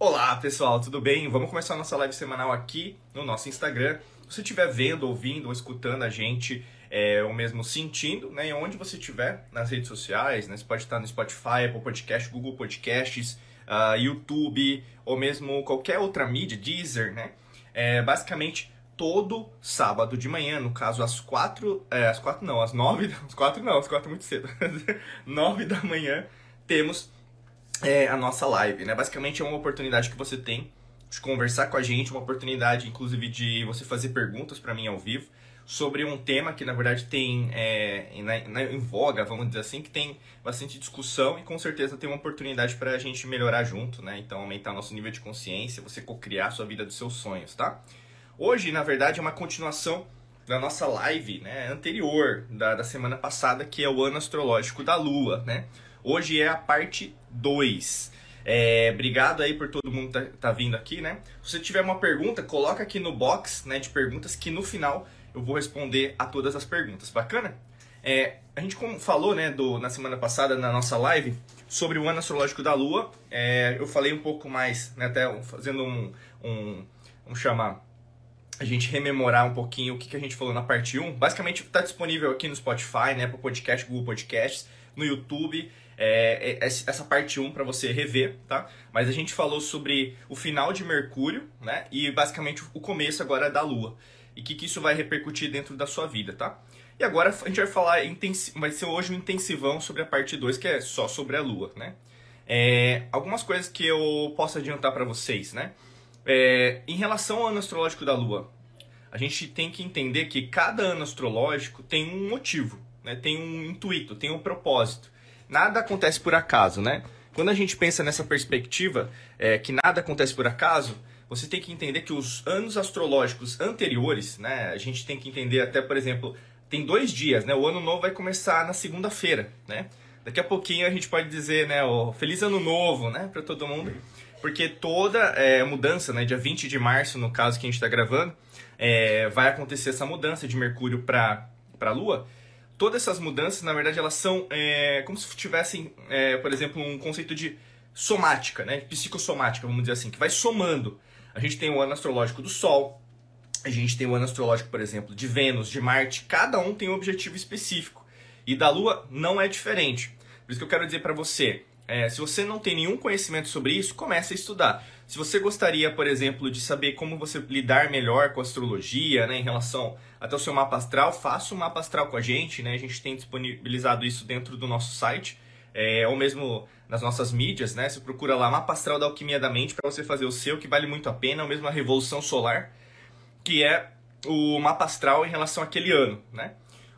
Olá pessoal, tudo bem? Vamos começar a nossa live semanal aqui no nosso Instagram. Se você estiver vendo, ouvindo ou escutando a gente, é, ou mesmo sentindo, né, onde você estiver nas redes sociais, né, você pode estar no Spotify, Apple Podcast, Google Podcasts, uh, YouTube, ou mesmo qualquer outra mídia, Deezer, né? É, basicamente, todo sábado de manhã, no caso às quatro, é, às quatro não, às nove, às quatro não, às quatro muito cedo, nove da manhã, temos é, a nossa live, né? Basicamente é uma oportunidade que você tem de conversar com a gente, uma oportunidade, inclusive, de você fazer perguntas para mim ao vivo sobre um tema que, na verdade, tem é, na, em voga, vamos dizer assim, que tem bastante discussão e com certeza tem uma oportunidade para a gente melhorar junto, né? Então, aumentar nosso nível de consciência, você co-criar a sua vida dos seus sonhos, tá? Hoje, na verdade, é uma continuação da nossa live né, anterior, da, da semana passada, que é o ano astrológico da Lua, né? Hoje é a parte 2. É, obrigado aí por todo mundo tá, tá vindo aqui, né? Se você tiver uma pergunta, coloca aqui no box né, de perguntas que no final eu vou responder a todas as perguntas. Bacana? É, a gente falou né, do, na semana passada na nossa live sobre o ano astrológico da Lua. É, eu falei um pouco mais, né, até fazendo um, um, um chamar a gente rememorar um pouquinho o que, que a gente falou na parte 1. Basicamente está disponível aqui no Spotify, né, para podcast, Google Podcasts, no YouTube é, é essa parte 1 para você rever, tá? Mas a gente falou sobre o final de Mercúrio, né? E basicamente o começo agora da Lua. E o que, que isso vai repercutir dentro da sua vida, tá? E agora a gente vai falar, vai ser hoje um intensivão sobre a parte 2, que é só sobre a Lua, né? É, algumas coisas que eu posso adiantar para vocês, né? É, em relação ao ano astrológico da Lua, a gente tem que entender que cada ano astrológico tem um motivo, né? tem um intuito, tem um propósito nada acontece por acaso, né? Quando a gente pensa nessa perspectiva, é, que nada acontece por acaso, você tem que entender que os anos astrológicos anteriores, né? A gente tem que entender até, por exemplo, tem dois dias, né? O ano novo vai começar na segunda-feira, né? Daqui a pouquinho a gente pode dizer, né? O Feliz Ano Novo, né? Para todo mundo. Porque toda é, mudança, né? Dia 20 de março, no caso que a gente está gravando, é, vai acontecer essa mudança de Mercúrio para a Lua todas essas mudanças, na verdade, elas são é, como se tivessem, é, por exemplo, um conceito de somática, né? Psicossomática, vamos dizer assim, que vai somando. A gente tem o ano astrológico do Sol, a gente tem o ano astrológico, por exemplo, de Vênus, de Marte, cada um tem um objetivo específico. E da Lua não é diferente. Por isso que eu quero dizer para você, é, se você não tem nenhum conhecimento sobre isso, comece a estudar. Se você gostaria, por exemplo, de saber como você lidar melhor com a astrologia, né, em relação até o seu mapa astral, faça um mapa astral com a gente, né? A gente tem disponibilizado isso dentro do nosso site, é, ou mesmo nas nossas mídias, né? Você procura lá Mapa Astral da Alquimia da Mente para você fazer o seu, que vale muito a pena, ou mesmo a Revolução Solar, que é o mapa astral em relação àquele ano, né?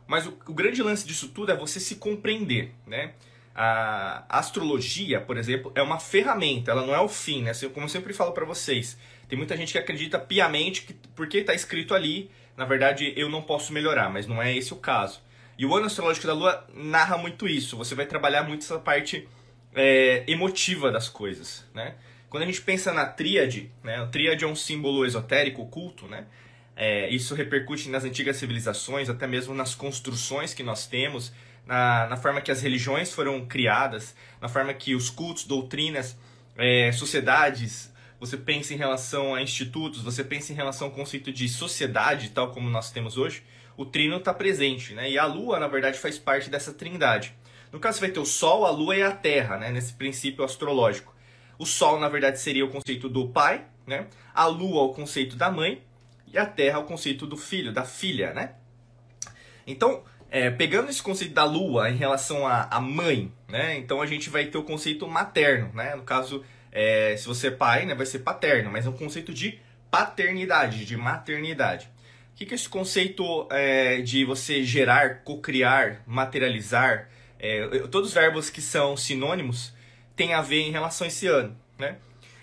Mas o, o grande lance disso tudo é você se compreender, né? a astrologia, por exemplo, é uma ferramenta, ela não é o fim, né? Como eu sempre falo para vocês, tem muita gente que acredita piamente que porque está escrito ali, na verdade eu não posso melhorar, mas não é esse o caso. E o ano astrológico da Lua narra muito isso. Você vai trabalhar muito essa parte é, emotiva das coisas, né? Quando a gente pensa na tríade, né? A tríade é um símbolo esotérico, oculto, né? É, isso repercute nas antigas civilizações, até mesmo nas construções que nós temos na, na forma que as religiões foram criadas, na forma que os cultos, doutrinas, é, sociedades, você pensa em relação a institutos, você pensa em relação ao conceito de sociedade, tal como nós temos hoje, o trino está presente, né? E a Lua, na verdade, faz parte dessa trindade. No caso, você vai ter o Sol, a Lua e a Terra, né? Nesse princípio astrológico. O Sol, na verdade, seria o conceito do pai, né? A Lua, o conceito da mãe. E a Terra, o conceito do filho, da filha, né? Então, é, pegando esse conceito da lua em relação à, mãe, né? Então a gente vai ter o conceito materno, né? No caso, é, se você é pai, né, vai ser paterno, mas é um conceito de paternidade, de maternidade. O que, que é esse conceito é, de você gerar, cocriar, materializar? É, todos os verbos que são sinônimos têm a ver em relação a esse ano, né?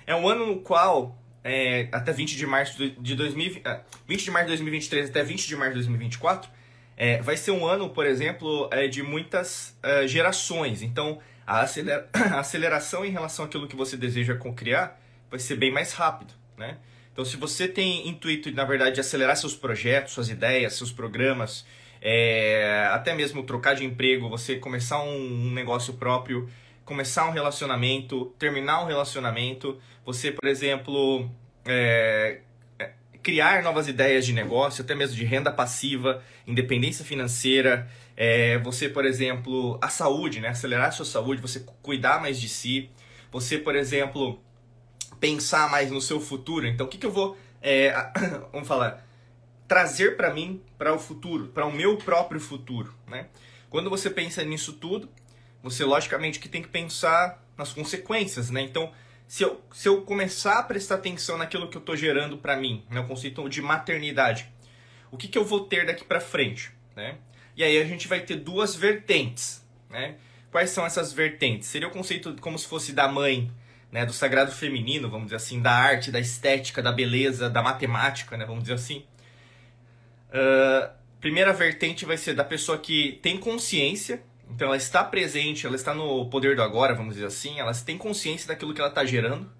É um ano no qual é, até 20 de março de 2020, 20 ah, de março de 2023 até 20 de março de 2024 é, vai ser um ano, por exemplo, é, de muitas é, gerações. Então, a, acelera a, aceleração em relação àquilo que você deseja criar vai ser bem mais rápido, né? Então, se você tem intuito, na verdade, de acelerar seus projetos, suas ideias, seus programas, é, até mesmo trocar de emprego, você começar um, um negócio próprio, começar um relacionamento, terminar um relacionamento, você, por exemplo, é, é, criar novas ideias de negócio, até mesmo de renda passiva, independência financeira, é, você, por exemplo, a saúde, né? acelerar a sua saúde, você cuidar mais de si, você, por exemplo, pensar mais no seu futuro. Então, o que, que eu vou, é, vamos falar, trazer para mim, para o futuro, para o meu próprio futuro, né? Quando você pensa nisso tudo, você logicamente que tem que pensar nas consequências, né? Então, se eu, se eu começar a prestar atenção naquilo que eu estou gerando para mim, né? o conceito de maternidade, o que, que eu vou ter daqui para frente, né? E aí a gente vai ter duas vertentes, né? Quais são essas vertentes? Seria o conceito como se fosse da mãe, né, do sagrado feminino, vamos dizer assim, da arte, da estética, da beleza, da matemática, né, vamos dizer assim. Uh, primeira vertente vai ser da pessoa que tem consciência, então ela está presente, ela está no poder do agora, vamos dizer assim, ela tem consciência daquilo que ela está gerando.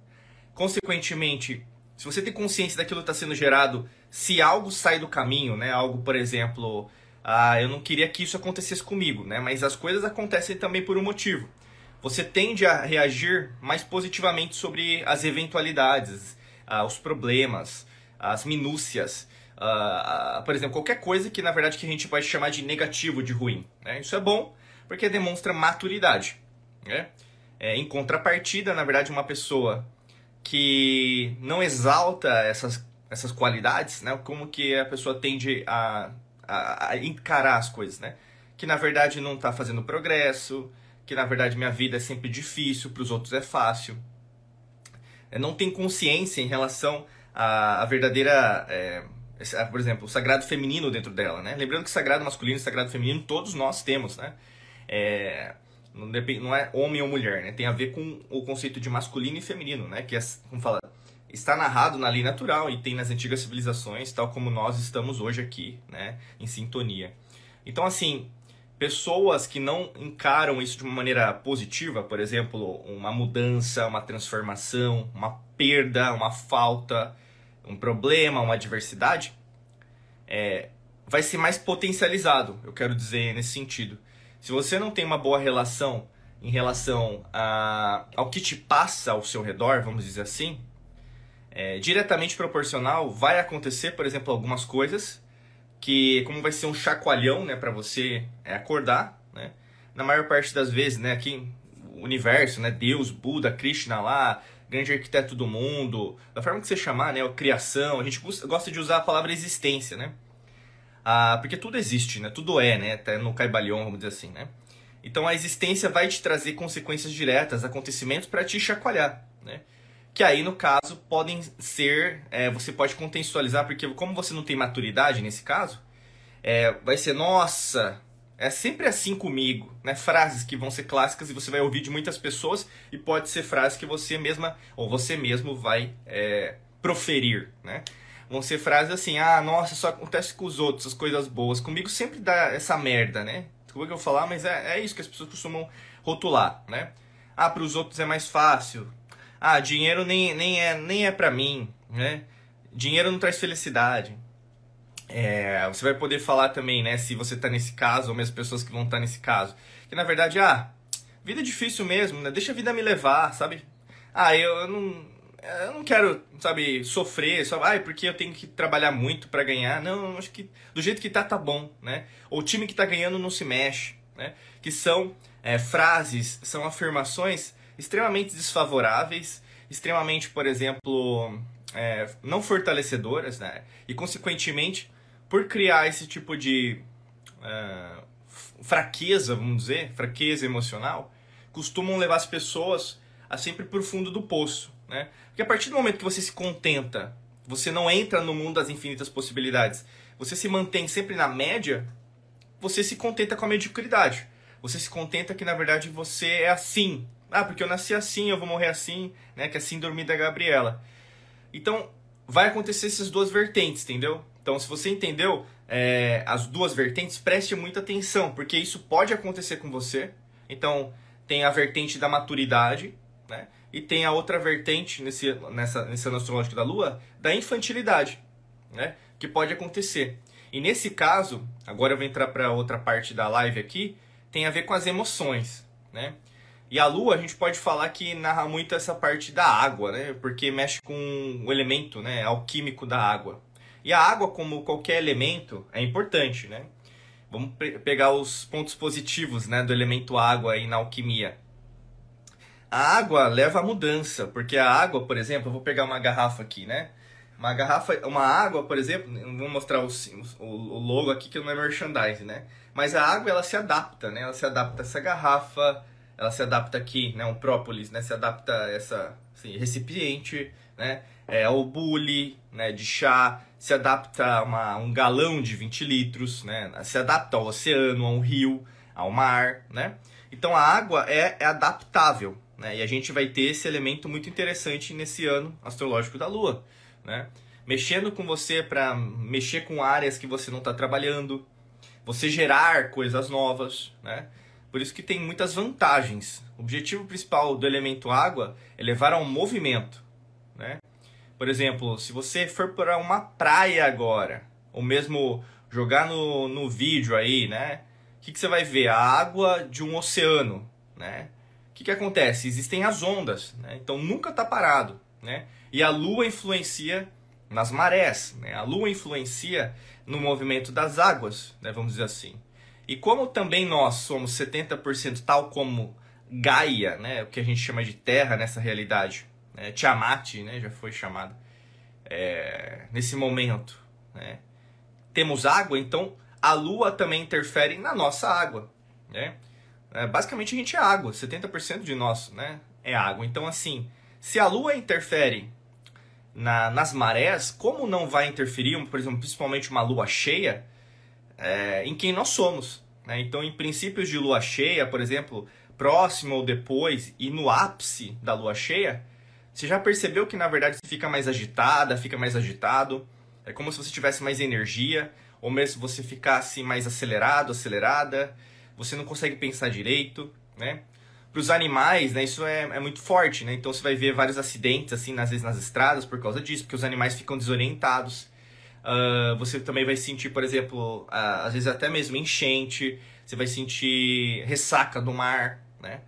Consequentemente, se você tem consciência daquilo que está sendo gerado, se algo sai do caminho, né, algo, por exemplo, ah, eu não queria que isso acontecesse comigo, né, mas as coisas acontecem também por um motivo. Você tende a reagir mais positivamente sobre as eventualidades, ah, os problemas, as minúcias. Uh, uh, por exemplo, qualquer coisa que na verdade que a gente pode chamar de negativo, de ruim. Né? Isso é bom porque demonstra maturidade. Né? É, em contrapartida, na verdade, uma pessoa que não exalta essas, essas qualidades, né? como que a pessoa tende a, a, a encarar as coisas, né? que na verdade não está fazendo progresso, que na verdade minha vida é sempre difícil, para os outros é fácil. É, não tem consciência em relação à, à verdadeira é, ah, por exemplo, o sagrado feminino dentro dela, né? Lembrando que sagrado masculino e sagrado feminino todos nós temos, né? É, não é homem ou mulher, né? Tem a ver com o conceito de masculino e feminino, né? Que é, como fala, está narrado na lei natural e tem nas antigas civilizações, tal como nós estamos hoje aqui, né? Em sintonia. Então, assim, pessoas que não encaram isso de uma maneira positiva, por exemplo, uma mudança, uma transformação, uma perda, uma falta, um problema, uma adversidade, é, vai ser mais potencializado, eu quero dizer nesse sentido. Se você não tem uma boa relação em relação a, ao que te passa ao seu redor, vamos dizer assim, é, diretamente proporcional, vai acontecer, por exemplo, algumas coisas que, como vai ser um chacoalhão né, para você é, acordar, né? na maior parte das vezes, né, aqui, o universo, né, Deus, Buda, Krishna lá, grande arquiteto do mundo, da forma que você chamar, né, criação, a gente gosta de usar a palavra existência, né? Ah, porque tudo existe, né? Tudo é, né? Até no Caibalion, vamos dizer assim, né? Então a existência vai te trazer consequências diretas, acontecimentos para te chacoalhar, né? Que aí, no caso, podem ser. É, você pode contextualizar, porque como você não tem maturidade nesse caso, é, vai ser, nossa, é sempre assim comigo, né? Frases que vão ser clássicas e você vai ouvir de muitas pessoas e pode ser frases que você mesma ou você mesmo vai é, proferir, né? Vão ser frases assim, ah, nossa, só acontece com os outros as coisas boas. Comigo sempre dá essa merda, né? Desculpa que eu falar, mas é, é isso que as pessoas costumam rotular, né? Ah, para os outros é mais fácil. Ah, dinheiro nem, nem é nem é para mim, né? Dinheiro não traz felicidade. É, você vai poder falar também, né, se você está nesse caso, ou mesmo pessoas que vão estar tá nesse caso. Que na verdade, ah, vida é difícil mesmo, né? Deixa a vida me levar, sabe? Ah, eu, eu não, eu não quero, sabe, sofrer, só, ah, porque eu tenho que trabalhar muito para ganhar. Não, acho que do jeito que tá, tá bom, né? O time que tá ganhando não se mexe, né? Que são é, frases, são afirmações extremamente desfavoráveis, extremamente, por exemplo, é, não fortalecedoras, né? E consequentemente por criar esse tipo de uh, fraqueza, vamos dizer, fraqueza emocional, costumam levar as pessoas a sempre por fundo do poço, né? Porque a partir do momento que você se contenta, você não entra no mundo das infinitas possibilidades, você se mantém sempre na média, você se contenta com a mediocridade. Você se contenta que na verdade você é assim. Ah, porque eu nasci assim, eu vou morrer assim, né? Que é a síndrome da Gabriela. Então, vai acontecer essas duas vertentes, entendeu? Então, se você entendeu é, as duas vertentes, preste muita atenção, porque isso pode acontecer com você. Então, tem a vertente da maturidade, né? E tem a outra vertente nesse, nessa, nesse ano astrológico da Lua, da infantilidade, né? Que pode acontecer. E nesse caso, agora eu vou entrar para outra parte da live aqui, tem a ver com as emoções, né? E a lua a gente pode falar que narra muito essa parte da água, né? Porque mexe com o elemento, né, alquímico da água. E a água, como qualquer elemento, é importante, né? Vamos pegar os pontos positivos, né, do elemento água aí na alquimia. A água leva à mudança, porque a água, por exemplo, eu vou pegar uma garrafa aqui, né? Uma garrafa, uma água, por exemplo, vou mostrar o, o logo aqui que não é merchandising, né? Mas a água ela se adapta, né? Ela se adapta a essa garrafa, ela se adapta aqui, né? Um própolis, né? Se adapta a essa assim, recipiente, né? É o bule, né? De chá, se adapta a uma, um galão de 20 litros, né? Se adapta ao oceano, a um rio, ao mar, né? Então a água é, é adaptável, né? E a gente vai ter esse elemento muito interessante nesse ano astrológico da Lua né? Mexendo com você para mexer com áreas que você não está trabalhando, você gerar coisas novas, né? Por isso que tem muitas vantagens. O objetivo principal do elemento água é levar a um movimento, né? Por exemplo, se você for para uma praia agora, ou mesmo jogar no, no vídeo aí, né? O que, que você vai ver? A água de um oceano, né? O que, que acontece? Existem as ondas, né? Então nunca está parado, né? E a Lua influencia nas marés, né? a Lua influencia no movimento das águas, né? vamos dizer assim. E como também nós somos 70% tal como Gaia, né? o que a gente chama de Terra nessa realidade, né? Tiamat né? já foi chamada, é... nesse momento. Né? Temos água, então a Lua também interfere na nossa água. Né? É, basicamente a gente é água, 70% de nós né? é água. Então assim, se a Lua interfere na, nas marés, como não vai interferir, por exemplo, principalmente uma lua cheia, é, em quem nós somos. Né? Então, em princípios de lua cheia, por exemplo, próximo ou depois e no ápice da lua cheia, você já percebeu que na verdade você fica mais agitada, fica mais agitado, é como se você tivesse mais energia, ou mesmo você ficasse mais acelerado, acelerada, você não consegue pensar direito, né? para os animais, né, isso é, é muito forte, né? Então você vai ver vários acidentes, assim, às vezes nas estradas por causa disso, porque os animais ficam desorientados. Uh, você também vai sentir, por exemplo, às vezes até mesmo enchente, você vai sentir ressaca do mar, né?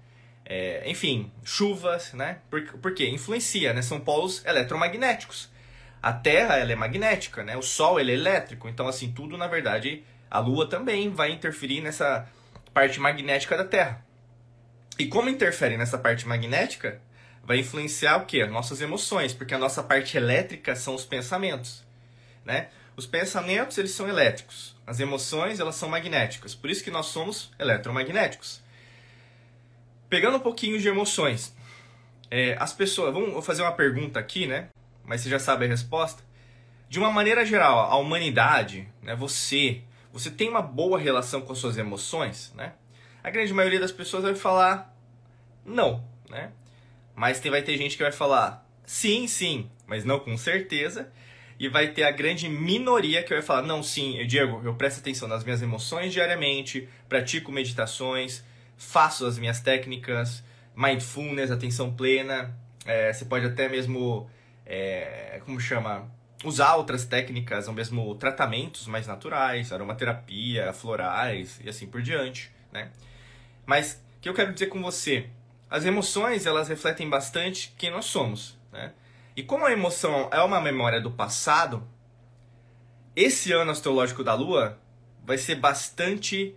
É, enfim, chuvas, né? Por, por quê? Influencia, né? São polos eletromagnéticos. A Terra, ela é magnética, né? O Sol, ele é elétrico. Então, assim, tudo, na verdade, a Lua também vai interferir nessa parte magnética da Terra. E como interfere nessa parte magnética, vai influenciar o quê? Nossas emoções, porque a nossa parte elétrica são os pensamentos, né? Os pensamentos, eles são elétricos. As emoções, elas são magnéticas. Por isso que nós somos eletromagnéticos. Pegando um pouquinho de emoções. É, as pessoas... Vamos, fazer uma pergunta aqui, né? Mas você já sabe a resposta. De uma maneira geral, a humanidade, né? Você... Você tem uma boa relação com as suas emoções, né? A grande maioria das pessoas vai falar não, né? Mas tem, vai ter gente que vai falar sim, sim, mas não com certeza. E vai ter a grande minoria que vai falar: não, sim, Diego, eu presto atenção nas minhas emoções diariamente, pratico meditações, faço as minhas técnicas, mindfulness, atenção plena. É, você pode até mesmo, é, como chama? Usar outras técnicas, ou mesmo tratamentos mais naturais, aromaterapia, florais e assim por diante, né? Mas o que eu quero dizer com você? As emoções, elas refletem bastante quem nós somos, né? E como a emoção é uma memória do passado, esse ano astrológico da Lua vai ser bastante...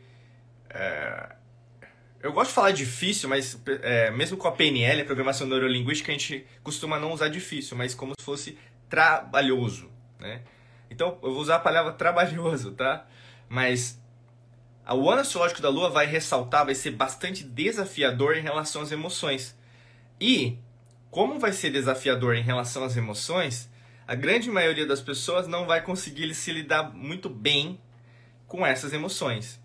É... Eu gosto de falar difícil, mas é, mesmo com a PNL, a Programação Neurolinguística, a gente costuma não usar difícil, mas como se fosse trabalhoso, né? Então, eu vou usar a palavra trabalhoso, tá? Mas o ano astrológico da Lua vai ressaltar, vai ser bastante desafiador em relação às emoções. E, como vai ser desafiador em relação às emoções, a grande maioria das pessoas não vai conseguir se lidar muito bem com essas emoções.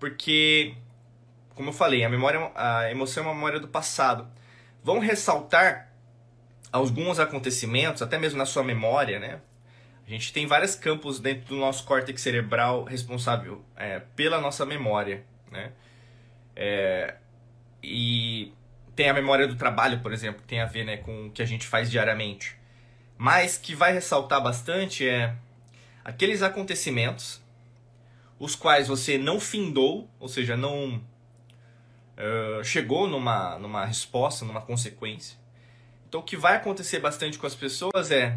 Porque, como eu falei, a, memória, a emoção é uma memória do passado. Vão ressaltar alguns acontecimentos, até mesmo na sua memória, né? A gente tem vários campos dentro do nosso córtex cerebral responsável é, pela nossa memória, né? É, e tem a memória do trabalho, por exemplo, que tem a ver né, com o que a gente faz diariamente. Mas que vai ressaltar bastante é aqueles acontecimentos os quais você não findou, ou seja, não uh, chegou numa, numa resposta, numa consequência. Então, o que vai acontecer bastante com as pessoas é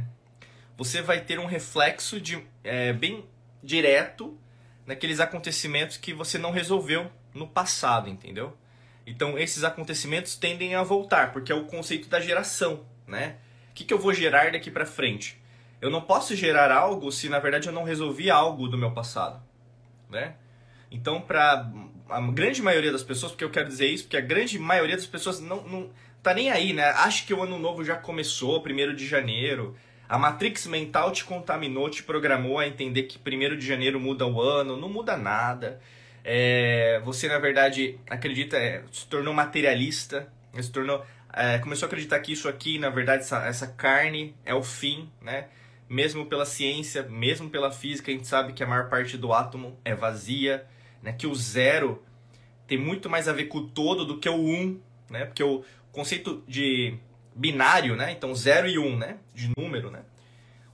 você vai ter um reflexo de, é, bem direto naqueles acontecimentos que você não resolveu no passado, entendeu? Então, esses acontecimentos tendem a voltar, porque é o conceito da geração, né? O que, que eu vou gerar daqui para frente? Eu não posso gerar algo se, na verdade, eu não resolvi algo do meu passado, né? Então, para a grande maioria das pessoas, porque eu quero dizer isso, porque a grande maioria das pessoas não, não tá nem aí, né? Acha que o ano novo já começou, primeiro de janeiro. A Matrix mental te contaminou, te programou a entender que primeiro de janeiro muda o ano, não muda nada. É, você, na verdade, acredita, é, se tornou materialista, se tornou, é, começou a acreditar que isso aqui, na verdade, essa, essa carne é o fim, né? Mesmo pela ciência, mesmo pela física, a gente sabe que a maior parte do átomo é vazia né? Que o zero tem muito mais a ver com o todo do que o um, né? Porque o conceito de binário, né? Então zero e um, né? De número, né?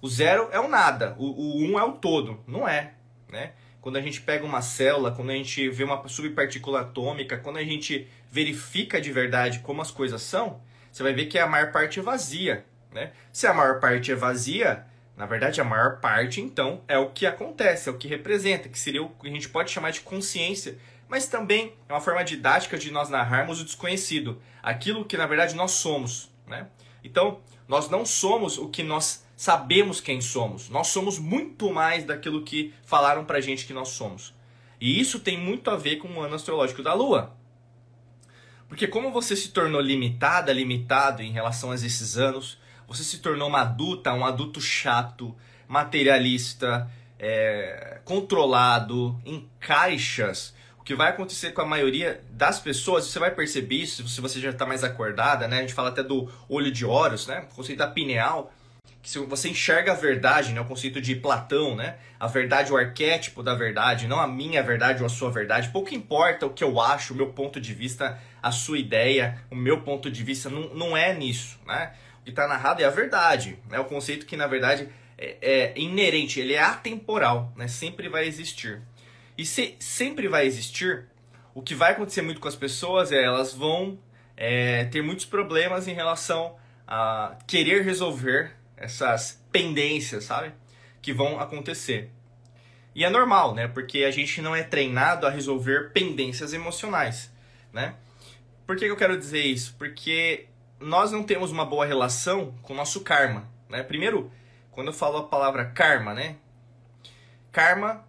O zero é o nada, o, o um é o todo, não é, né? Quando a gente pega uma célula, quando a gente vê uma subpartícula atômica, quando a gente verifica de verdade como as coisas são, você vai ver que a maior parte é vazia, né? Se a maior parte é vazia, na verdade, a maior parte, então, é o que acontece, é o que representa, que seria o que a gente pode chamar de consciência, mas também é uma forma didática de nós narrarmos o desconhecido, aquilo que na verdade nós somos. Né? Então, nós não somos o que nós sabemos quem somos, nós somos muito mais daquilo que falaram pra gente que nós somos. E isso tem muito a ver com o ano astrológico da Lua. Porque como você se tornou limitada, limitado em relação a esses anos, você se tornou uma adulta, um adulto chato, materialista, é, controlado, em caixas. O que vai acontecer com a maioria das pessoas, você vai perceber isso se você já está mais acordada, né? A gente fala até do olho de Horus, né? O conceito da pineal, se você enxerga a verdade, né? O conceito de Platão, né? A verdade, o arquétipo da verdade, não a minha verdade ou a sua verdade. Pouco importa o que eu acho, o meu ponto de vista, a sua ideia, o meu ponto de vista, não, não é nisso, né? que está narrado é a verdade. É né? o conceito que, na verdade, é, é, inerente, ele é atemporal, né? sempre vai existir. E se sempre vai existir, o que vai acontecer muito com as pessoas é elas vão é, ter muitos problemas em relação a querer resolver essas pendências, sabe? Que vão acontecer. E é normal, né? Porque a gente não é treinado a resolver pendências emocionais, né? Por que eu quero dizer isso? Porque nós não temos uma boa relação com o nosso karma. Né? Primeiro, quando eu falo a palavra karma, né? Karma,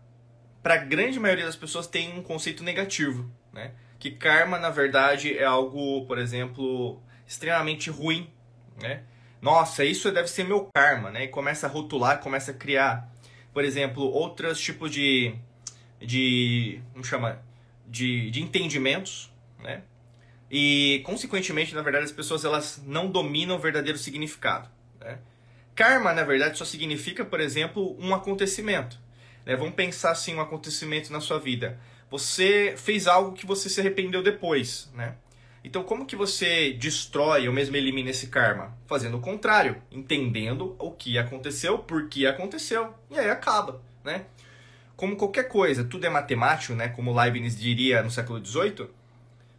para a grande maioria das pessoas, tem um conceito negativo. Né? Que karma, na verdade, é algo, por exemplo, extremamente ruim. Né? Nossa, isso deve ser meu karma. Né? E começa a rotular, começa a criar, por exemplo, outros tipos de. de como chama? De, de entendimentos. Né? E, consequentemente, na verdade, as pessoas elas não dominam o verdadeiro significado. Né? Karma, na verdade, só significa, por exemplo, um acontecimento. Né? Vamos pensar assim, um acontecimento na sua vida. Você fez algo que você se arrependeu depois, né? Então, como que você destrói ou mesmo elimina esse karma? Fazendo o contrário, entendendo o que aconteceu, por que aconteceu, e aí acaba, né? Como qualquer coisa, tudo é matemático, né? Como Leibniz diria no século XVIII,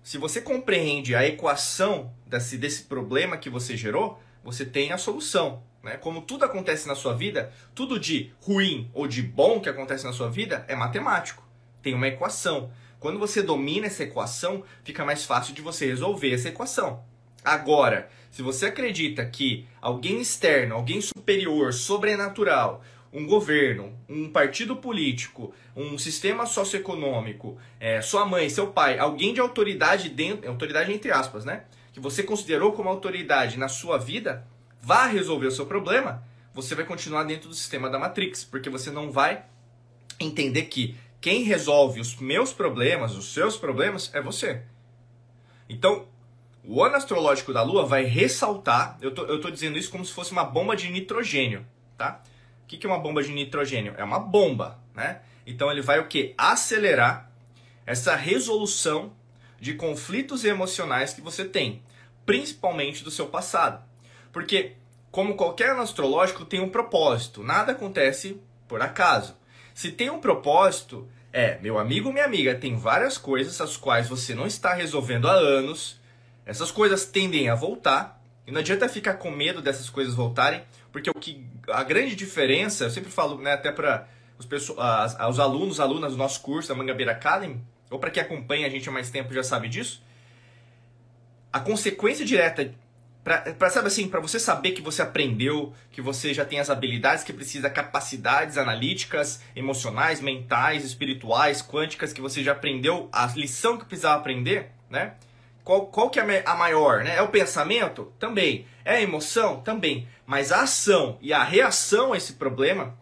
se você compreende a equação desse, desse problema que você gerou, você tem a solução. Né? Como tudo acontece na sua vida, tudo de ruim ou de bom que acontece na sua vida é matemático. Tem uma equação. Quando você domina essa equação, fica mais fácil de você resolver essa equação. Agora, se você acredita que alguém externo, alguém superior, sobrenatural, um governo, um partido político, um sistema socioeconômico, é, sua mãe, seu pai, alguém de autoridade dentro, autoridade entre aspas, né? Que você considerou como autoridade na sua vida, vá resolver o seu problema, você vai continuar dentro do sistema da Matrix, porque você não vai entender que quem resolve os meus problemas, os seus problemas, é você. Então, o ano astrológico da Lua vai ressaltar, eu tô, eu tô dizendo isso como se fosse uma bomba de nitrogênio, tá? que, que é uma bomba de nitrogênio? É uma bomba, né? Então ele vai o que? Acelerar essa resolução de conflitos emocionais que você tem, principalmente do seu passado. Porque, como qualquer ano astrológico, tem um propósito, nada acontece por acaso. Se tem um propósito, É, meu amigo, minha amiga, tem várias coisas as quais você não está resolvendo há anos. Essas coisas tendem a voltar. E não adianta ficar com medo dessas coisas voltarem, porque o que a grande diferença, eu sempre falo, né, até para os, pessoas, os alunos, alunas do nosso curso da Mangabeira Academy, ou para quem acompanha a gente há mais tempo já sabe disso. A consequência direta para sabe assim, para você saber que você aprendeu, que você já tem as habilidades que precisa, capacidades analíticas, emocionais, mentais, espirituais, quânticas que você já aprendeu, a lição que precisava aprender, né? Qual, qual que é a maior, né? É o pensamento? Também. É a emoção? Também. Mas a ação e a reação a esse problema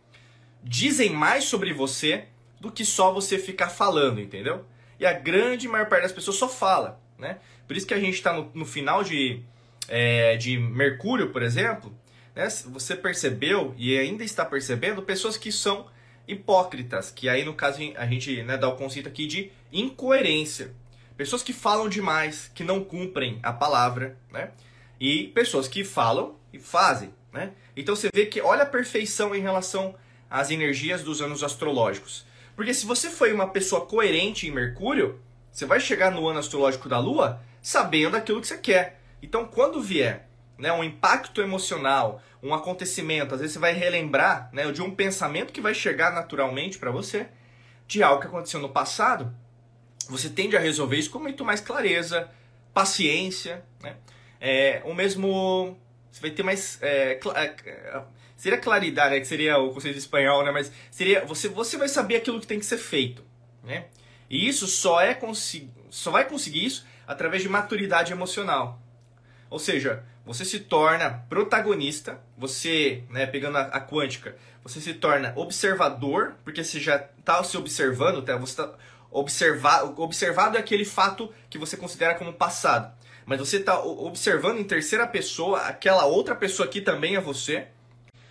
dizem mais sobre você do que só você ficar falando, entendeu? E a grande maior parte das pessoas só fala, né? Por isso que a gente está no, no final de é, de Mercúrio, por exemplo, né, você percebeu e ainda está percebendo pessoas que são hipócritas, que aí no caso a gente né, dá o conceito aqui de incoerência. Pessoas que falam demais, que não cumprem a palavra, né? E pessoas que falam e fazem, né? Então você vê que olha a perfeição em relação às energias dos anos astrológicos. Porque se você foi uma pessoa coerente em Mercúrio, você vai chegar no ano astrológico da Lua sabendo aquilo que você quer. Então, quando vier né, um impacto emocional, um acontecimento, às vezes você vai relembrar né, de um pensamento que vai chegar naturalmente para você, de algo que aconteceu no passado, você tende a resolver isso com muito mais clareza, paciência, né? É, o mesmo. Você vai ter mais. É, é, seria claridade, né, que seria o conceito espanhol, né? Mas seria. Você, você vai saber aquilo que tem que ser feito. Né? E isso só, é só vai conseguir isso através de maturidade emocional. Ou seja, você se torna protagonista, você, né, pegando a, a quântica, você se torna observador, porque você já está se observando, tá? você está observado, observado é aquele fato que você considera como passado. Mas você está observando em terceira pessoa aquela outra pessoa que também é você.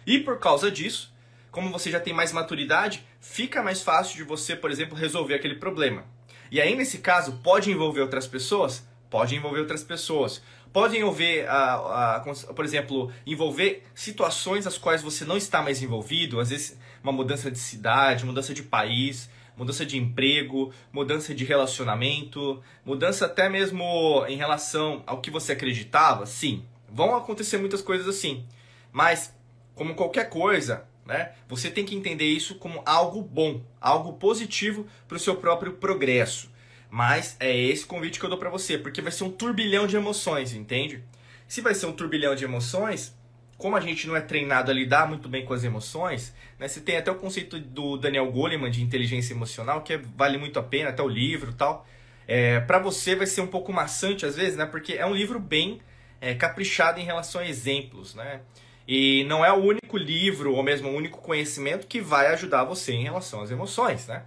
E por causa disso, como você já tem mais maturidade, fica mais fácil de você, por exemplo, resolver aquele problema. E aí, nesse caso, pode envolver outras pessoas? Pode envolver outras pessoas podem envolver, a, a, por exemplo, envolver situações as quais você não está mais envolvido, às vezes uma mudança de cidade, mudança de país, mudança de emprego, mudança de relacionamento, mudança até mesmo em relação ao que você acreditava, sim, vão acontecer muitas coisas assim. Mas, como qualquer coisa, né, você tem que entender isso como algo bom, algo positivo para o seu próprio progresso. Mas é esse convite que eu dou para você, porque vai ser um turbilhão de emoções, entende? Se vai ser um turbilhão de emoções, como a gente não é treinado a lidar muito bem com as emoções, né, você tem até o conceito do Daniel Goleman de inteligência emocional, que é, vale muito a pena, até o livro tal. É, para você vai ser um pouco maçante às vezes, né, porque é um livro bem é, caprichado em relação a exemplos, né? E não é o único livro, ou mesmo o único conhecimento que vai ajudar você em relação às emoções, né?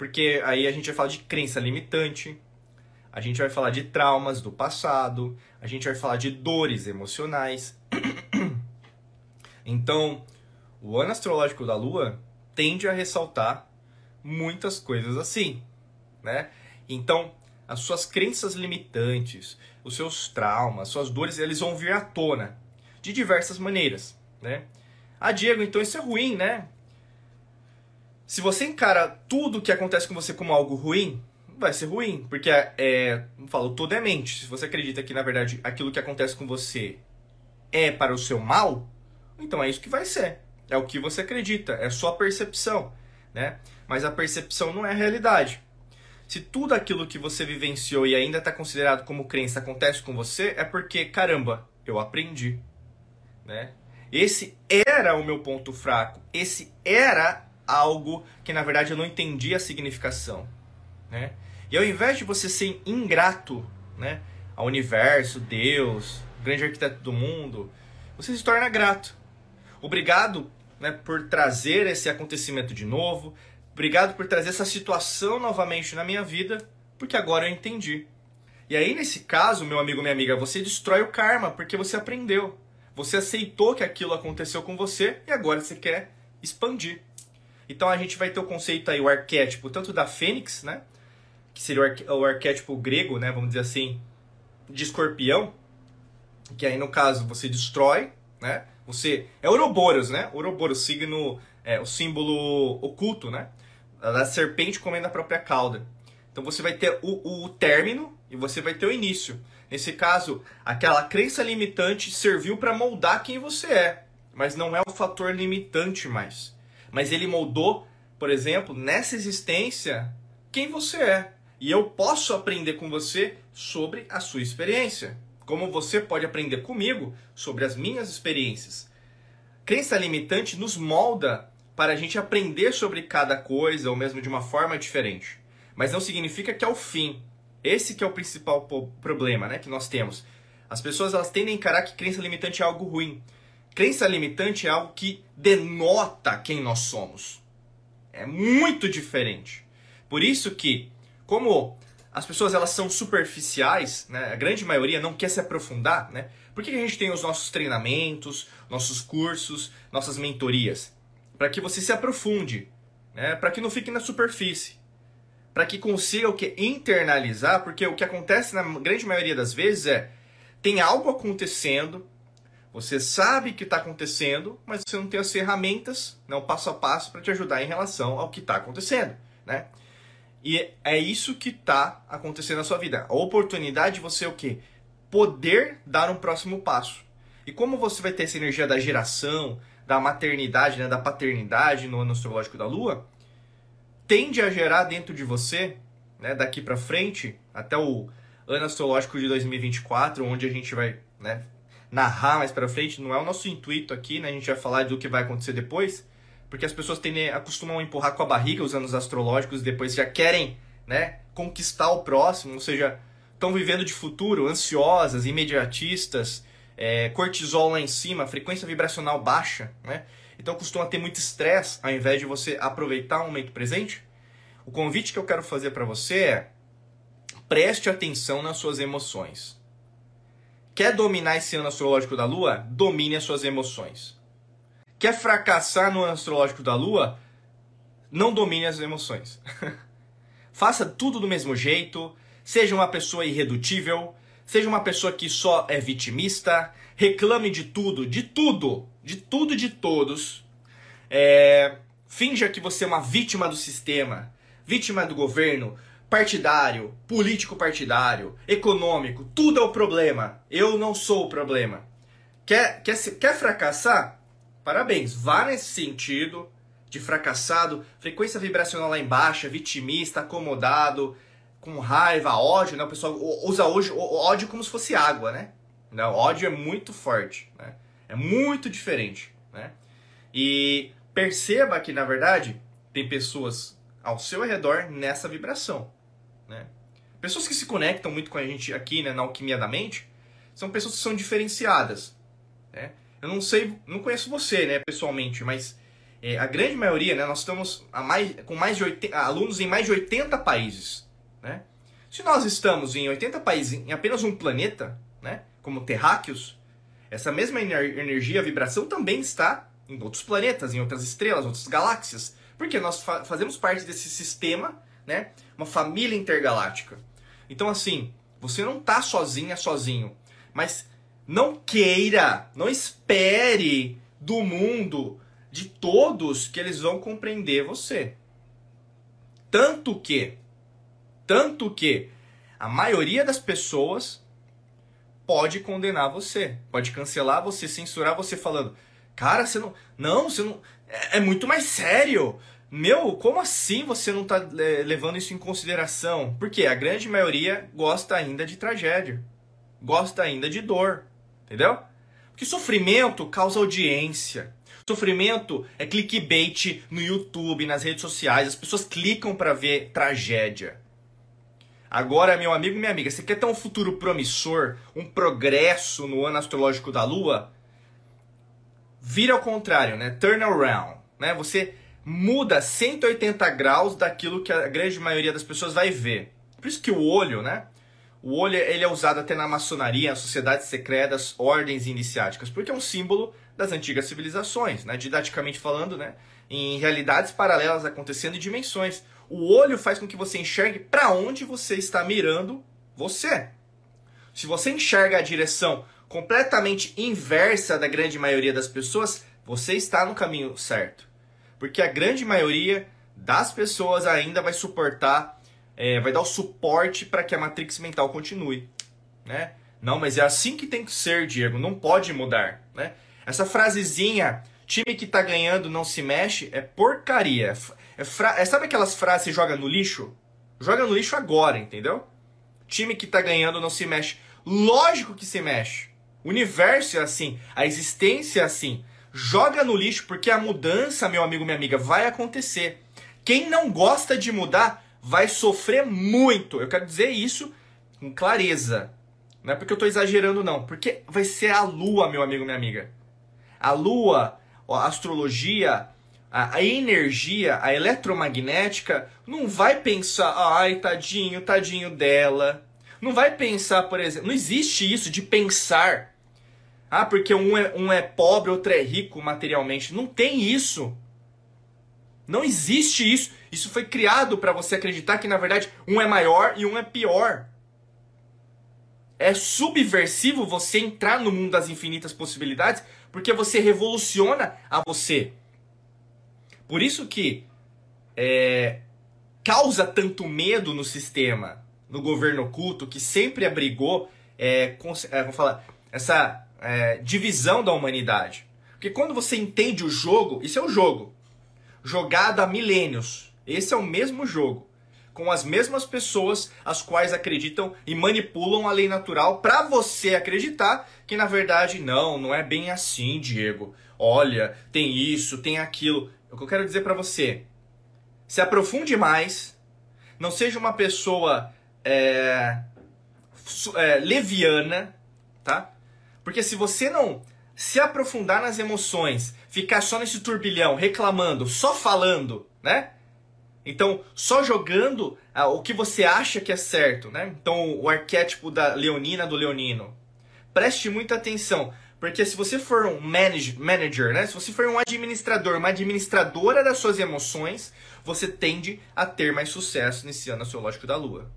Porque aí a gente vai falar de crença limitante, a gente vai falar de traumas do passado, a gente vai falar de dores emocionais. Então, o ano astrológico da Lua tende a ressaltar muitas coisas assim, né? Então, as suas crenças limitantes, os seus traumas, suas dores, eles vão vir à tona de diversas maneiras, né? Ah, Diego, então isso é ruim, né? Se você encara tudo que acontece com você como algo ruim, vai ser ruim, porque é, é falo, tudo é mente. Se você acredita que na verdade aquilo que acontece com você é para o seu mal, então é isso que vai ser. É o que você acredita, é sua percepção, né? Mas a percepção não é a realidade. Se tudo aquilo que você vivenciou e ainda está considerado como crença acontece com você, é porque, caramba, eu aprendi, né? Esse era o meu ponto fraco. Esse era algo que na verdade eu não entendi a significação, né? E ao invés de você ser ingrato, né, ao universo, Deus, grande arquiteto do mundo, você se torna grato. Obrigado, né, por trazer esse acontecimento de novo. Obrigado por trazer essa situação novamente na minha vida, porque agora eu entendi. E aí, nesse caso, meu amigo, minha amiga, você destrói o karma porque você aprendeu. Você aceitou que aquilo aconteceu com você e agora você quer expandir. Então a gente vai ter o conceito aí, o arquétipo, tanto da fênix, né? Que seria o, arqué o arquétipo grego, né? Vamos dizer assim, de escorpião. Que aí no caso você destrói, né? Você. É Ouroboros, né? Ouroboros, signo. É, o símbolo oculto, né? da serpente comendo a própria cauda. Então você vai ter o, o término e você vai ter o início. Nesse caso, aquela crença limitante serviu para moldar quem você é, mas não é um fator limitante mais. Mas ele moldou, por exemplo, nessa existência, quem você é. E eu posso aprender com você sobre a sua experiência, como você pode aprender comigo sobre as minhas experiências. Crença limitante nos molda para a gente aprender sobre cada coisa, ou mesmo de uma forma diferente. Mas não significa que é o fim. Esse que é o principal problema né, que nós temos. As pessoas elas tendem a encarar que crença limitante é algo ruim. Crença limitante é algo que denota quem nós somos. É muito diferente. Por isso que, como as pessoas elas são superficiais, né, a grande maioria não quer se aprofundar, né? Por que a gente tem os nossos treinamentos, nossos cursos, nossas mentorias? Para que você se aprofunde, né? para que não fique na superfície para que consiga o que internalizar, porque o que acontece na grande maioria das vezes é tem algo acontecendo, você sabe que está acontecendo, mas você não tem as ferramentas, não passo a passo para te ajudar em relação ao que está acontecendo, né? E é isso que está acontecendo na sua vida. A oportunidade de você o quê? Poder dar um próximo passo. E como você vai ter essa energia da geração, da maternidade, né, da paternidade no ano astrológico da Lua, tende a gerar dentro de você, né, daqui para frente, até o ano astrológico de 2024, onde a gente vai né, narrar mais para frente, não é o nosso intuito aqui, né, a gente vai falar do que vai acontecer depois, porque as pessoas tendem, acostumam a empurrar com a barriga os anos astrológicos, depois já querem né, conquistar o próximo, ou seja, estão vivendo de futuro, ansiosas, imediatistas, é, cortisol lá em cima, frequência vibracional baixa, né? Então costuma ter muito estresse ao invés de você aproveitar o momento presente. O convite que eu quero fazer para você é preste atenção nas suas emoções. Quer dominar esse ano astrológico da Lua? Domine as suas emoções. Quer fracassar no ano astrológico da Lua? Não domine as emoções. Faça tudo do mesmo jeito. Seja uma pessoa irredutível. Seja uma pessoa que só é vitimista. Reclame de tudo, de tudo de tudo e de todos. É, finja que você é uma vítima do sistema, vítima do governo, partidário, político partidário, econômico, tudo é o problema. Eu não sou o problema. Quer, quer, quer fracassar? Parabéns, vá nesse sentido de fracassado, frequência vibracional lá embaixo, vitimista, acomodado, com raiva, ódio, né? O pessoal usa hoje ódio como se fosse água, né? Não, ódio é muito forte, né? É muito diferente, né? E perceba que, na verdade, tem pessoas ao seu redor nessa vibração, né? Pessoas que se conectam muito com a gente aqui, né, na alquimia da mente, são pessoas que são diferenciadas, né? Eu não sei, não conheço você, né, pessoalmente, mas é, a grande maioria, né, nós estamos a mais, com mais de 80, alunos em mais de 80 países, né? Se nós estamos em 80 países em apenas um planeta, né, como terráqueos, essa mesma energia, vibração também está em outros planetas, em outras estrelas, outras galáxias. Porque nós fa fazemos parte desse sistema, né? Uma família intergaláctica. Então, assim, você não está sozinha, sozinho. Mas não queira, não espere do mundo, de todos, que eles vão compreender você. Tanto que, tanto que, a maioria das pessoas pode condenar você, pode cancelar você, censurar você falando, cara, você não, não, você não, é, é muito mais sério. Meu, como assim você não está é, levando isso em consideração? Porque a grande maioria gosta ainda de tragédia, gosta ainda de dor, entendeu? Porque sofrimento causa audiência. Sofrimento é clickbait no YouTube, nas redes sociais. As pessoas clicam para ver tragédia. Agora, meu amigo e minha amiga, você quer ter um futuro promissor, um progresso no ano astrológico da Lua? Vira ao contrário, né? Turn around, né? Você muda 180 graus daquilo que a grande maioria das pessoas vai ver. Por isso que o olho, né? O olho ele é usado até na maçonaria, sociedades secretas, ordens iniciáticas, porque é um símbolo das antigas civilizações, né? Didaticamente falando, né? Em realidades paralelas acontecendo em dimensões. O olho faz com que você enxergue para onde você está mirando você. Se você enxerga a direção completamente inversa da grande maioria das pessoas, você está no caminho certo. Porque a grande maioria das pessoas ainda vai suportar, é, vai dar o suporte para que a matrix mental continue, né? Não, mas é assim que tem que ser, Diego, não pode mudar, né? Essa frasezinha, time que tá ganhando não se mexe, é porcaria. É fra... é, sabe aquelas frases que joga no lixo? Joga no lixo agora, entendeu? Time que tá ganhando não se mexe. Lógico que se mexe. O universo é assim, a existência é assim. Joga no lixo porque a mudança, meu amigo, minha amiga, vai acontecer. Quem não gosta de mudar vai sofrer muito. Eu quero dizer isso com clareza. Não é porque eu estou exagerando, não. Porque vai ser a lua, meu amigo, minha amiga. A lua, a astrologia, a, energia, a eletromagnética, não vai pensar, ai, tadinho, tadinho dela. Não vai pensar, por exemplo, não existe isso de pensar. Ah, porque um é, um é pobre, outro é rico materialmente. Não tem isso. Não existe isso. Isso foi criado para você acreditar que, na verdade, um é maior e um é pior. É subversivo você entrar no mundo das infinitas possibilidades, porque você revoluciona a você. Por isso que é, causa tanto medo no sistema, no governo oculto, que sempre abrigou é, é, vou falar, essa é, divisão da humanidade. Porque quando você entende o jogo, isso é o jogo. Jogado há milênios. Esse é o mesmo jogo com as mesmas pessoas as quais acreditam e manipulam a lei natural para você acreditar que na verdade não, não é bem assim, Diego. Olha, tem isso, tem aquilo. O que eu quero dizer para você, se aprofunde mais, não seja uma pessoa é, é, leviana, tá? Porque se você não se aprofundar nas emoções, ficar só nesse turbilhão, reclamando, só falando, né? Então, só jogando ah, o que você acha que é certo, né? Então, o arquétipo da leonina do leonino. Preste muita atenção, porque se você for um manage, manager, né? Se você for um administrador, uma administradora das suas emoções, você tende a ter mais sucesso nesse ano astrológico da Lua.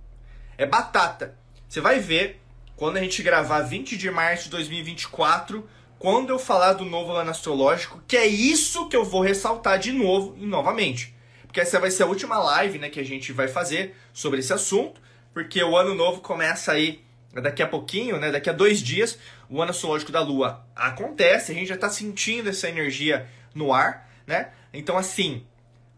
É batata. Você vai ver quando a gente gravar 20 de março de 2024, quando eu falar do novo ano astrológico, que é isso que eu vou ressaltar de novo e novamente porque essa vai ser a última live né, que a gente vai fazer sobre esse assunto, porque o ano novo começa aí daqui a pouquinho, né, daqui a dois dias, o ano astrológico da Lua acontece, a gente já está sentindo essa energia no ar, né? Então, assim,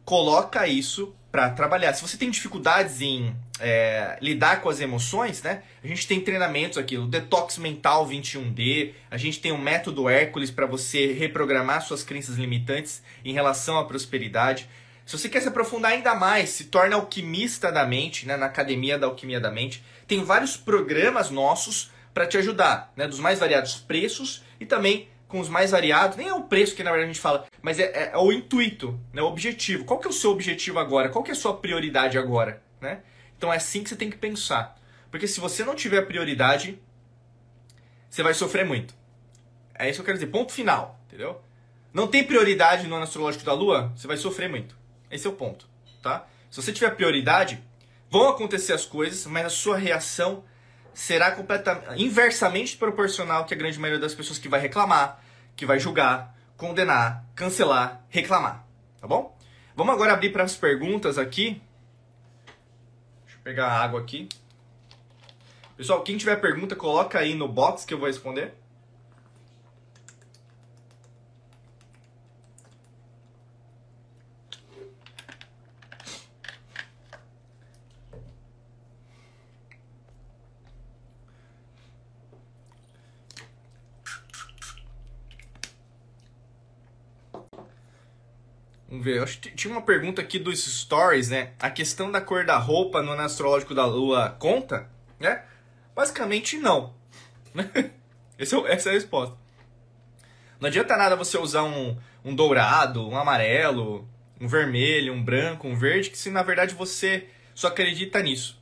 coloca isso para trabalhar. Se você tem dificuldades em é, lidar com as emoções, né? A gente tem treinamentos aqui, o Detox Mental 21D, a gente tem o Método Hércules para você reprogramar suas crenças limitantes em relação à prosperidade. Se você quer se aprofundar ainda mais, se torna alquimista da mente, né, na Academia da Alquimia da Mente, tem vários programas nossos para te ajudar, né, dos mais variados preços e também com os mais variados, nem é o preço que na verdade a gente fala, mas é, é, é o intuito, né, o objetivo. Qual que é o seu objetivo agora? Qual que é a sua prioridade agora? Né? Então é assim que você tem que pensar. Porque se você não tiver prioridade, você vai sofrer muito. É isso que eu quero dizer. Ponto final, entendeu? Não tem prioridade no ano astrológico da Lua, você vai sofrer muito. Esse é o ponto, tá? Se você tiver prioridade, vão acontecer as coisas, mas a sua reação será completamente inversamente proporcional que a grande maioria das pessoas que vai reclamar, que vai julgar, condenar, cancelar, reclamar, tá bom? Vamos agora abrir para as perguntas aqui. Pegar água aqui. Pessoal, quem tiver pergunta, coloca aí no box que eu vou responder. Vamos ver, acho que tinha uma pergunta aqui dos stories, né? A questão da cor da roupa no ano astrológico da lua conta? Né? Basicamente não. É, essa é a resposta. Não adianta nada você usar um, um dourado, um amarelo, um vermelho, um branco, um verde, que se na verdade você só acredita nisso.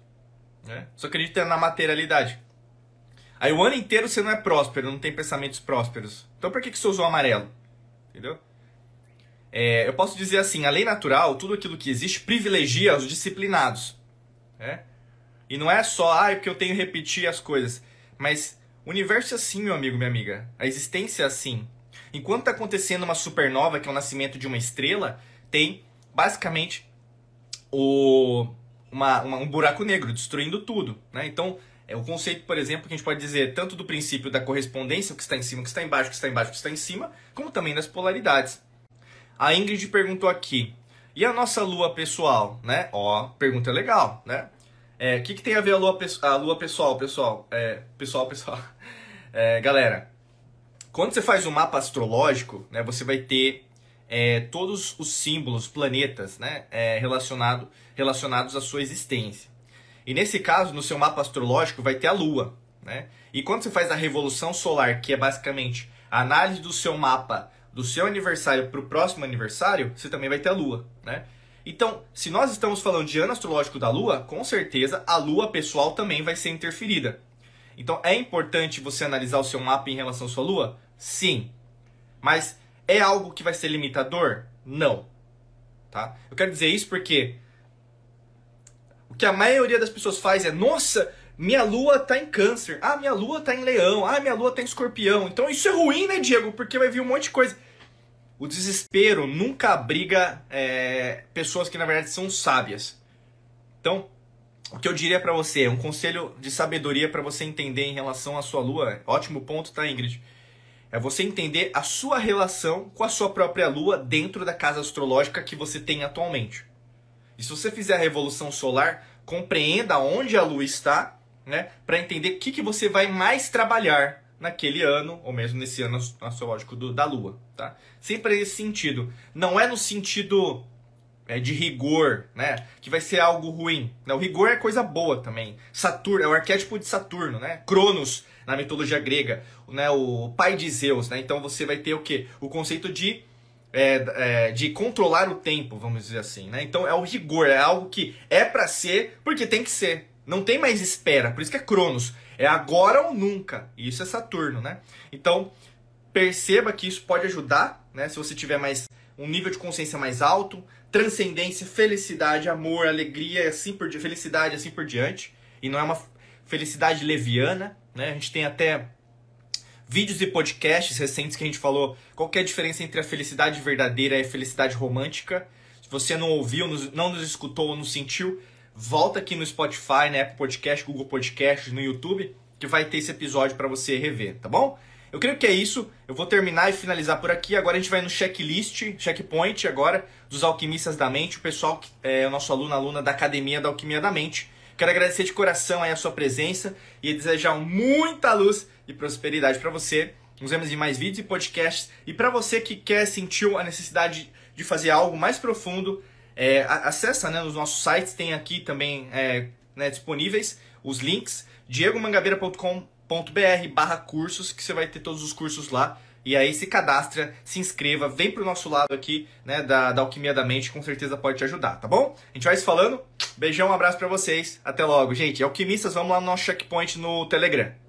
Né? Só acredita na materialidade. Aí o ano inteiro você não é próspero, não tem pensamentos prósperos. Então por que, que você usou amarelo? Entendeu? É, eu posso dizer assim, a lei natural, tudo aquilo que existe, privilegia os disciplinados. Né? E não é só, ah, é porque eu tenho que repetir as coisas. Mas o universo é assim, meu amigo, minha amiga. A existência é assim. Enquanto está acontecendo uma supernova, que é o nascimento de uma estrela, tem basicamente o, uma, uma, um buraco negro, destruindo tudo. Né? Então, é o conceito, por exemplo, que a gente pode dizer tanto do princípio da correspondência, o que está em cima, o que está embaixo, o que está embaixo, o que está em cima, como também das polaridades. A Ingrid perguntou aqui, e a nossa lua pessoal, né? Ó, pergunta legal, né? É, o que, que tem a ver a lua, a lua pessoal, pessoal? É, pessoal, pessoal. É, galera, quando você faz um mapa astrológico, né, você vai ter é, todos os símbolos, planetas, né, é, relacionado, relacionados à sua existência. E nesse caso, no seu mapa astrológico, vai ter a Lua. Né? E quando você faz a revolução solar, que é basicamente a análise do seu mapa do seu aniversário para o próximo aniversário, você também vai ter a Lua. Né? Então, se nós estamos falando de ano astrológico da Lua, com certeza a Lua pessoal também vai ser interferida. Então, é importante você analisar o seu mapa em relação à sua Lua? Sim. Mas é algo que vai ser limitador? Não. Tá? Eu quero dizer isso porque o que a maioria das pessoas faz é, nossa, minha lua tá em câncer, ah, minha lua tá em leão, ah, minha lua tá em escorpião. Então isso é ruim, né, Diego? Porque vai vir um monte de coisa. O desespero nunca abriga é, pessoas que na verdade são sábias. Então, o que eu diria para você, um conselho de sabedoria para você entender em relação à sua lua, ótimo ponto, tá, Ingrid? É você entender a sua relação com a sua própria lua dentro da casa astrológica que você tem atualmente. E se você fizer a revolução solar, compreenda onde a lua está, né, para entender o que, que você vai mais trabalhar naquele ano, ou mesmo nesse ano astrológico do, da lua, tá? Sempre nesse sentido. Não é no sentido é, de rigor, né? Que vai ser algo ruim. Né? O rigor é coisa boa também. Saturno é o arquétipo de Saturno, né? Cronos na mitologia grega, né, o pai de Zeus, né? Então você vai ter o que? O conceito de é, é, de controlar o tempo, vamos dizer assim, né? Então é o rigor, é algo que é para ser porque tem que ser. Não tem mais espera, por isso que é Cronos. É agora ou nunca. E isso é Saturno, né? Então perceba que isso pode ajudar, né? Se você tiver mais um nível de consciência mais alto, transcendência, felicidade, amor, alegria, assim por felicidade, assim por diante. E não é uma felicidade leviana, né? A gente tem até vídeos e podcasts recentes que a gente falou qual é a diferença entre a felicidade verdadeira e a felicidade romântica. Se você não ouviu, não nos escutou ou não sentiu, volta aqui no Spotify, né, Apple Podcast, Google Podcast, no YouTube, que vai ter esse episódio para você rever, tá bom? Eu creio que é isso. Eu vou terminar e finalizar por aqui. Agora a gente vai no checklist, checkpoint agora dos alquimistas da mente, o pessoal que é o nosso aluno, aluna da Academia da Alquimia da Mente. Quero agradecer de coração aí a sua presença e desejar muita luz e prosperidade para você. Nos vemos em mais vídeos e podcasts. E para você que quer sentir a necessidade de fazer algo mais profundo, é, acessa né, nos nossos sites, tem aqui também é, né, disponíveis os links diegomangabeira.com.br barra cursos, que você vai ter todos os cursos lá. E aí se cadastra, se inscreva, vem pro nosso lado aqui, né, da, da Alquimia da Mente, com certeza pode te ajudar, tá bom? A gente vai se falando. Beijão, um abraço para vocês. Até logo, gente. Alquimistas, vamos lá no nosso checkpoint no Telegram.